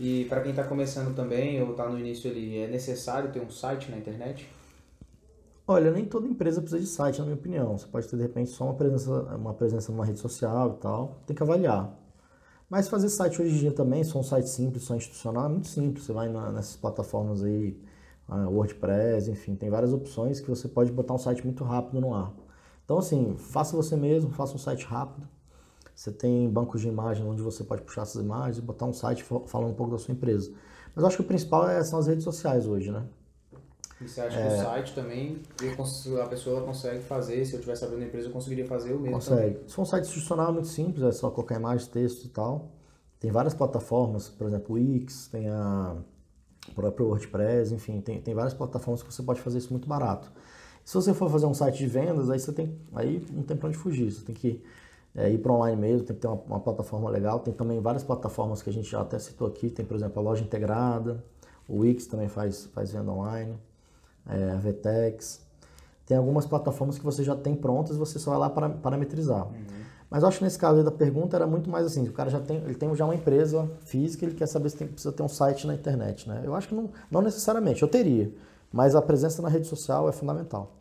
E para quem está começando também ou está no início, ele é necessário ter um site na internet? Olha, nem toda empresa precisa de site, na minha opinião. Você pode ter, de repente, só uma presença, uma presença numa rede social e tal. Tem que avaliar. Mas fazer site hoje em dia também, só um site simples, só institucional, é muito simples. Você vai na, nessas plataformas aí, WordPress, enfim, tem várias opções que você pode botar um site muito rápido no ar. Então, assim, faça você mesmo, faça um site rápido. Você tem bancos de imagem onde você pode puxar essas imagens e botar um site falando um pouco da sua empresa. Mas eu acho que o principal é, são as redes sociais hoje, né? E você acha é... que o site também, a pessoa consegue fazer, se eu tivesse abrindo a empresa, eu conseguiria fazer o mesmo Consegue. Também. Se for um site institucional, é muito simples, é só colocar imagem, texto e tal. Tem várias plataformas, por exemplo, o Wix, tem a próprio WordPress, enfim, tem, tem várias plataformas que você pode fazer isso muito barato. Se você for fazer um site de vendas, aí você tem, aí não tem para onde fugir, você tem que é, ir para online mesmo, tem que ter uma, uma, plataforma legal. Tem também várias plataformas que a gente já até citou aqui, tem por exemplo a loja integrada, o Wix também faz, faz venda online é, a Vtex. Tem algumas plataformas que você já tem prontas e você só vai lá para parametrizar. Uhum. Mas eu acho que nesse caso da pergunta era muito mais assim, o cara já tem, ele tem já uma empresa física, ele quer saber se tem, precisa ter um site na internet, né? Eu acho que não, não necessariamente, eu teria, mas a presença na rede social é fundamental.